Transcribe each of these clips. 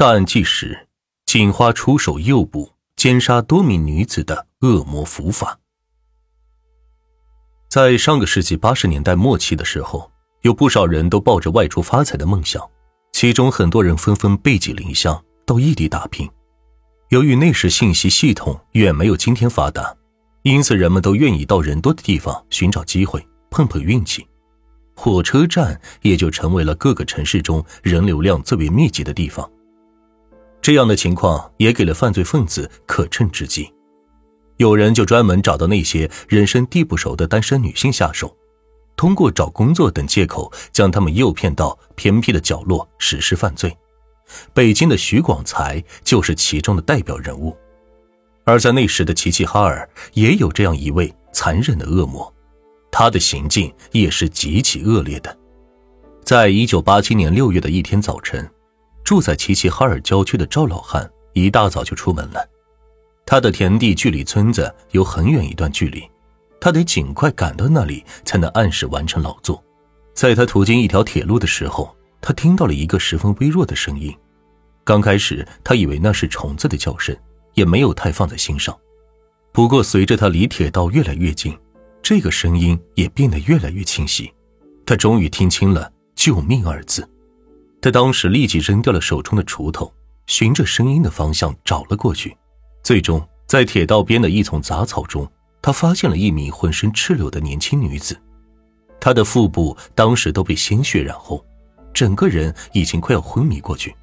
大案纪实：警花出手诱捕、奸杀多名女子的恶魔伏法。在上个世纪八十年代末期的时候，有不少人都抱着外出发财的梦想，其中很多人纷纷背井离乡到异地打拼。由于那时信息系统远没有今天发达，因此人们都愿意到人多的地方寻找机会碰碰运气。火车站也就成为了各个城市中人流量最为密集的地方。这样的情况也给了犯罪分子可乘之机，有人就专门找到那些人生地不熟的单身女性下手，通过找工作等借口将他们诱骗到偏僻的角落实施犯罪。北京的徐广才就是其中的代表人物，而在那时的齐齐哈尔也有这样一位残忍的恶魔，他的行径也是极其恶劣的。在一九八七年六月的一天早晨。住在齐齐哈尔郊区的赵老汉一大早就出门了，他的田地距离村子有很远一段距离，他得尽快赶到那里才能按时完成劳作。在他途经一条铁路的时候，他听到了一个十分微弱的声音。刚开始，他以为那是虫子的叫声，也没有太放在心上。不过，随着他离铁道越来越近，这个声音也变得越来越清晰。他终于听清了“救命”二字。他当时立即扔掉了手中的锄头，循着声音的方向找了过去。最终，在铁道边的一丛杂草中，他发现了一名浑身赤裸的年轻女子。她的腹部当时都被鲜血染红，整个人已经快要昏迷过去。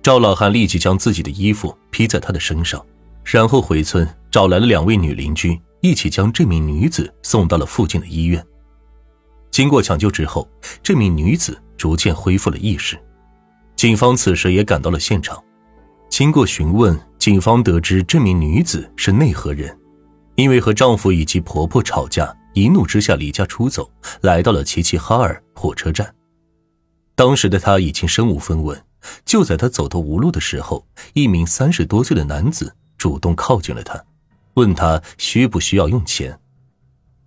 赵老汉立即将自己的衣服披在她的身上，然后回村找来了两位女邻居，一起将这名女子送到了附近的医院。经过抢救之后，这名女子。逐渐恢复了意识，警方此时也赶到了现场。经过询问，警方得知这名女子是内河人，因为和丈夫以及婆婆吵架，一怒之下离家出走，来到了齐齐哈尔火车站。当时的她已经身无分文，就在她走投无路的时候，一名三十多岁的男子主动靠近了她，问她需不需要用钱。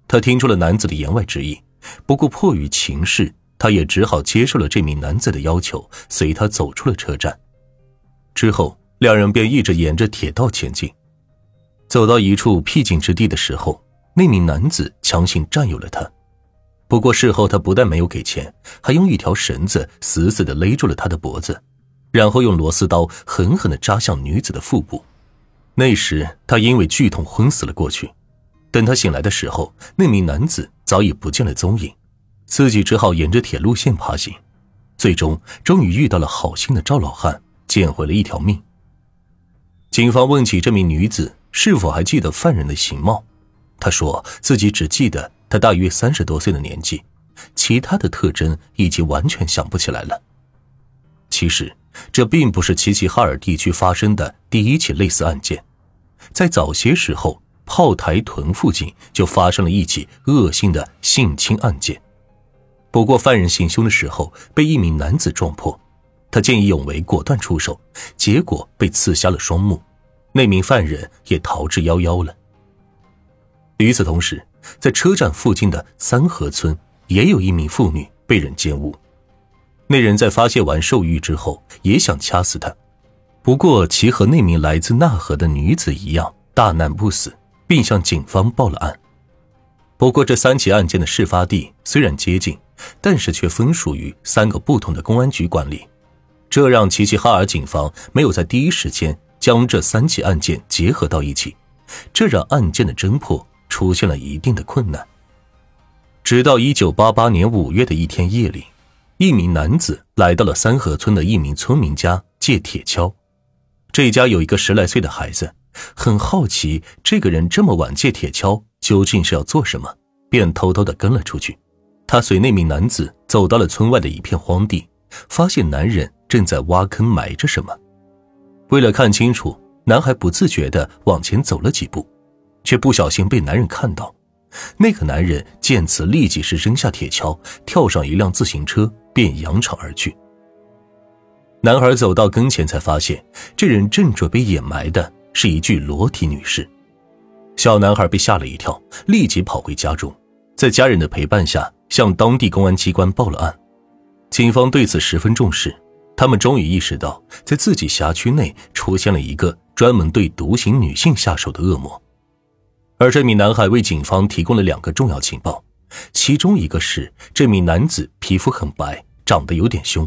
她听出了男子的言外之意，不过迫于情势。他也只好接受了这名男子的要求，随他走出了车站。之后，两人便一直沿着铁道前进。走到一处僻静之地的时候，那名男子强行占有了他。不过事后，他不但没有给钱，还用一条绳子死死地勒住了他的脖子，然后用螺丝刀狠狠地扎向女子的腹部。那时，他因为剧痛昏死了过去。等他醒来的时候，那名男子早已不见了踪影。自己只好沿着铁路线爬行，最终终于遇到了好心的赵老汉，捡回了一条命。警方问起这名女子是否还记得犯人的形貌，她说自己只记得她大约三十多岁的年纪，其他的特征已经完全想不起来了。其实，这并不是齐齐哈尔地区发生的第一起类似案件，在早些时候，炮台屯附近就发生了一起恶性的性侵案件。不过，犯人行凶的时候被一名男子撞破，他见义勇为，果断出手，结果被刺瞎了双目，那名犯人也逃之夭夭了。与此同时，在车站附近的三河村，也有一名妇女被人奸污，那人在发泄完兽欲之后，也想掐死她，不过其和那名来自纳河的女子一样，大难不死，并向警方报了案。不过，这三起案件的事发地虽然接近。但是却分属于三个不同的公安局管理，这让齐齐哈尔警方没有在第一时间将这三起案件结合到一起，这让案件的侦破出现了一定的困难。直到一九八八年五月的一天夜里，一名男子来到了三河村的一名村民家借铁锹，这家有一个十来岁的孩子，很好奇这个人这么晚借铁锹究竟是要做什么，便偷偷的跟了出去。他随那名男子走到了村外的一片荒地，发现男人正在挖坑埋着什么。为了看清楚，男孩不自觉地往前走了几步，却不小心被男人看到。那个男人见此，立即是扔下铁锹，跳上一辆自行车，便扬长而去。男孩走到跟前，才发现这人正准备掩埋的是一具裸体女尸。小男孩被吓了一跳，立即跑回家中，在家人的陪伴下。向当地公安机关报了案，警方对此十分重视，他们终于意识到，在自己辖区内出现了一个专门对独行女性下手的恶魔。而这名男孩为警方提供了两个重要情报，其中一个是这名男子皮肤很白，长得有点凶；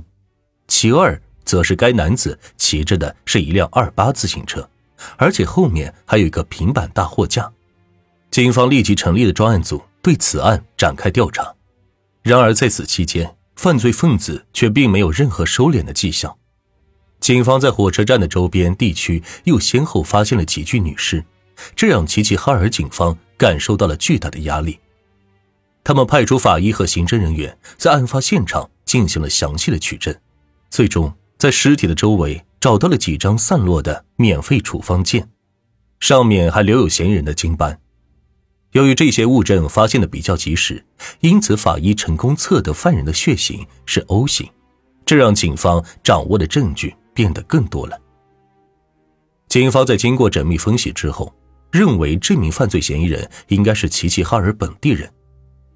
其二则是该男子骑着的是一辆二八自行车，而且后面还有一个平板大货架。警方立即成立了专案组，对此案展开调查。然而在此期间，犯罪分子却并没有任何收敛的迹象。警方在火车站的周边地区又先后发现了几具女尸。这让齐齐哈尔警方感受到了巨大的压力。他们派出法医和刑侦人员在案发现场进行了详细的取证，最终在尸体的周围找到了几张散落的免费处方笺，上面还留有嫌疑人的经斑。由于这些物证发现的比较及时，因此法医成功测得犯人的血型是 O 型，这让警方掌握的证据变得更多了。警方在经过缜密分析之后。认为这名犯罪嫌疑人应该是齐齐哈尔本地人，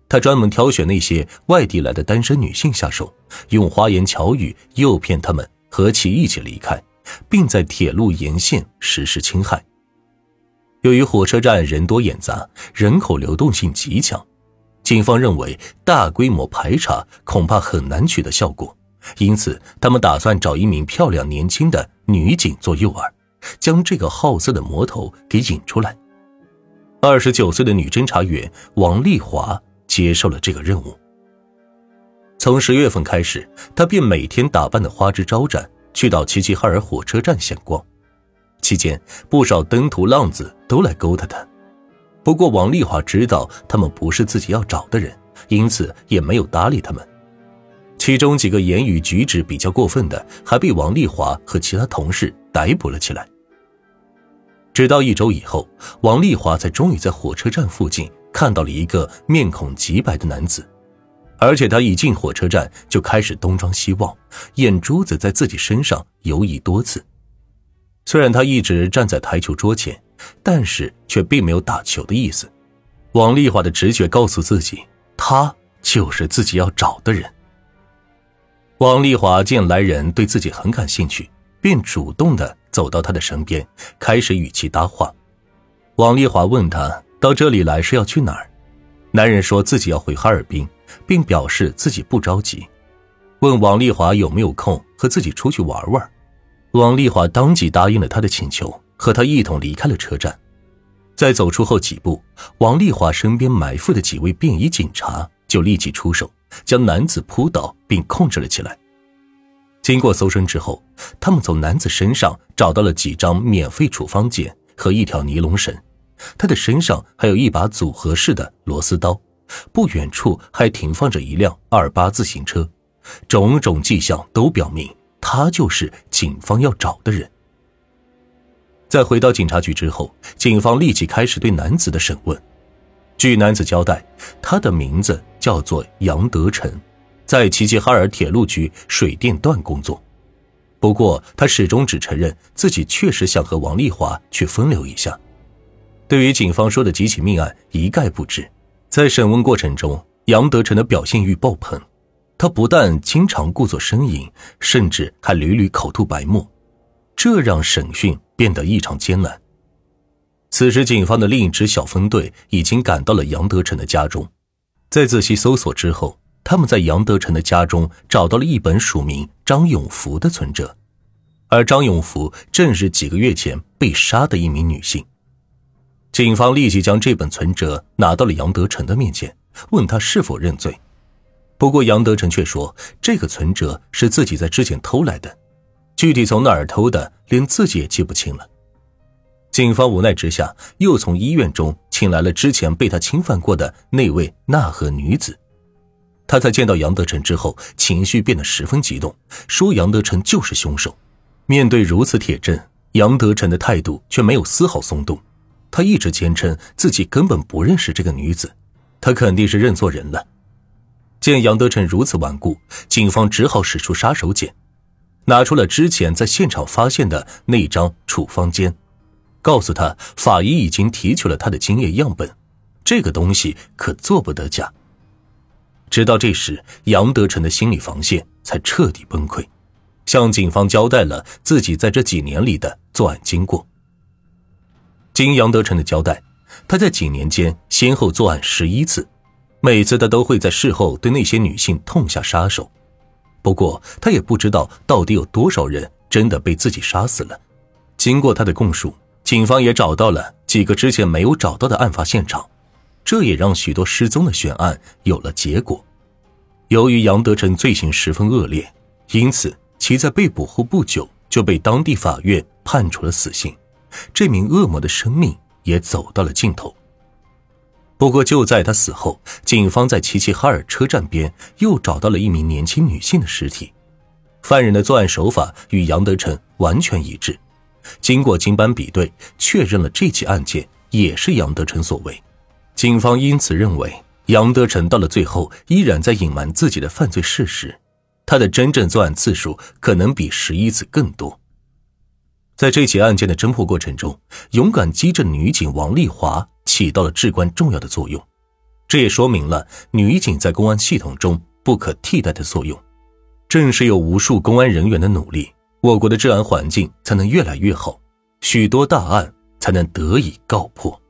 他专门挑选那些外地来的单身女性下手，用花言巧语诱骗他们和其一起离开，并在铁路沿线实施侵害。由于火车站人多眼杂，人口流动性极强，警方认为大规模排查恐怕很难取得效果，因此他们打算找一名漂亮年轻的女警做诱饵。将这个好色的魔头给引出来。二十九岁的女侦查员王丽华接受了这个任务。从十月份开始，她便每天打扮的花枝招展，去到齐齐哈尔火车站闲逛。期间，不少登徒浪子都来勾搭她。不过，王丽华知道他们不是自己要找的人，因此也没有搭理他们。其中几个言语举止比较过分的，还被王丽华和其他同事逮捕了起来。直到一周以后，王丽华才终于在火车站附近看到了一个面孔极白的男子，而且他一进火车站就开始东张西望，眼珠子在自己身上游移多次。虽然他一直站在台球桌前，但是却并没有打球的意思。王丽华的直觉告诉自己，他就是自己要找的人。王丽华见来人对自己很感兴趣，便主动的走到他的身边，开始与其搭话。王丽华问他到这里来是要去哪儿，男人说自己要回哈尔滨，并表示自己不着急，问王丽华有没有空和自己出去玩玩。王丽华当即答应了他的请求，和他一同离开了车站。在走出后几步，王丽华身边埋伏的几位便衣警察就立即出手。将男子扑倒并控制了起来。经过搜身之后，他们从男子身上找到了几张免费处方笺和一条尼龙绳，他的身上还有一把组合式的螺丝刀，不远处还停放着一辆二八自行车，种种迹象都表明他就是警方要找的人。在回到警察局之后，警方立即开始对男子的审问。据男子交代，他的名字叫做杨德成，在齐齐哈尔铁路局水电段工作。不过，他始终只承认自己确实想和王丽华去风流一下。对于警方说的几起命案，一概不知。在审问过程中，杨德成的表现欲爆棚，他不但经常故作呻吟，甚至还屡屡口吐白沫，这让审讯变得异常艰难。此时，警方的另一支小分队已经赶到了杨德成的家中。在仔细搜索之后，他们在杨德成的家中找到了一本署名张永福的存折，而张永福正是几个月前被杀的一名女性。警方立即将这本存折拿到了杨德成的面前，问他是否认罪。不过，杨德成却说这个存折是自己在之前偷来的，具体从哪儿偷的，连自己也记不清了。警方无奈之下，又从医院中请来了之前被他侵犯过的那位纳河女子。他在见到杨德成之后，情绪变得十分激动，说杨德成就是凶手。面对如此铁证，杨德成的态度却没有丝毫松动。他一直坚称自己根本不认识这个女子，他肯定是认错人了。见杨德成如此顽固，警方只好使出杀手锏，拿出了之前在现场发现的那张处方笺。告诉他，法医已经提取了他的精液样本，这个东西可做不得假。直到这时，杨德成的心理防线才彻底崩溃。向警方交代了自己在这几年里的作案经过。经杨德成的交代，他在几年间先后作案十一次，每次他都会在事后对那些女性痛下杀手。不过，他也不知道到底有多少人真的被自己杀死了。经过他的供述，警方也找到了几个之前没有找到的案发现场，这也让许多失踪的悬案有了结果。由于杨德成罪行十分恶劣，因此其在被捕后不久就被当地法院判处了死刑。这名恶魔的生命也走到了尽头。不过，就在他死后，警方在齐齐哈尔车站边又找到了一名年轻女性的尸体。犯人的作案手法与杨德成完全一致。经过经斑比对，确认了这起案件也是杨德成所为。警方因此认为，杨德成到了最后依然在隐瞒自己的犯罪事实，他的真正作案次数可能比十一次更多。在这起案件的侦破过程中，勇敢机智女警王丽华起到了至关重要的作用，这也说明了女警在公安系统中不可替代的作用。正是有无数公安人员的努力，我国的治安环境才能越来越好，许多大案才能得以告破。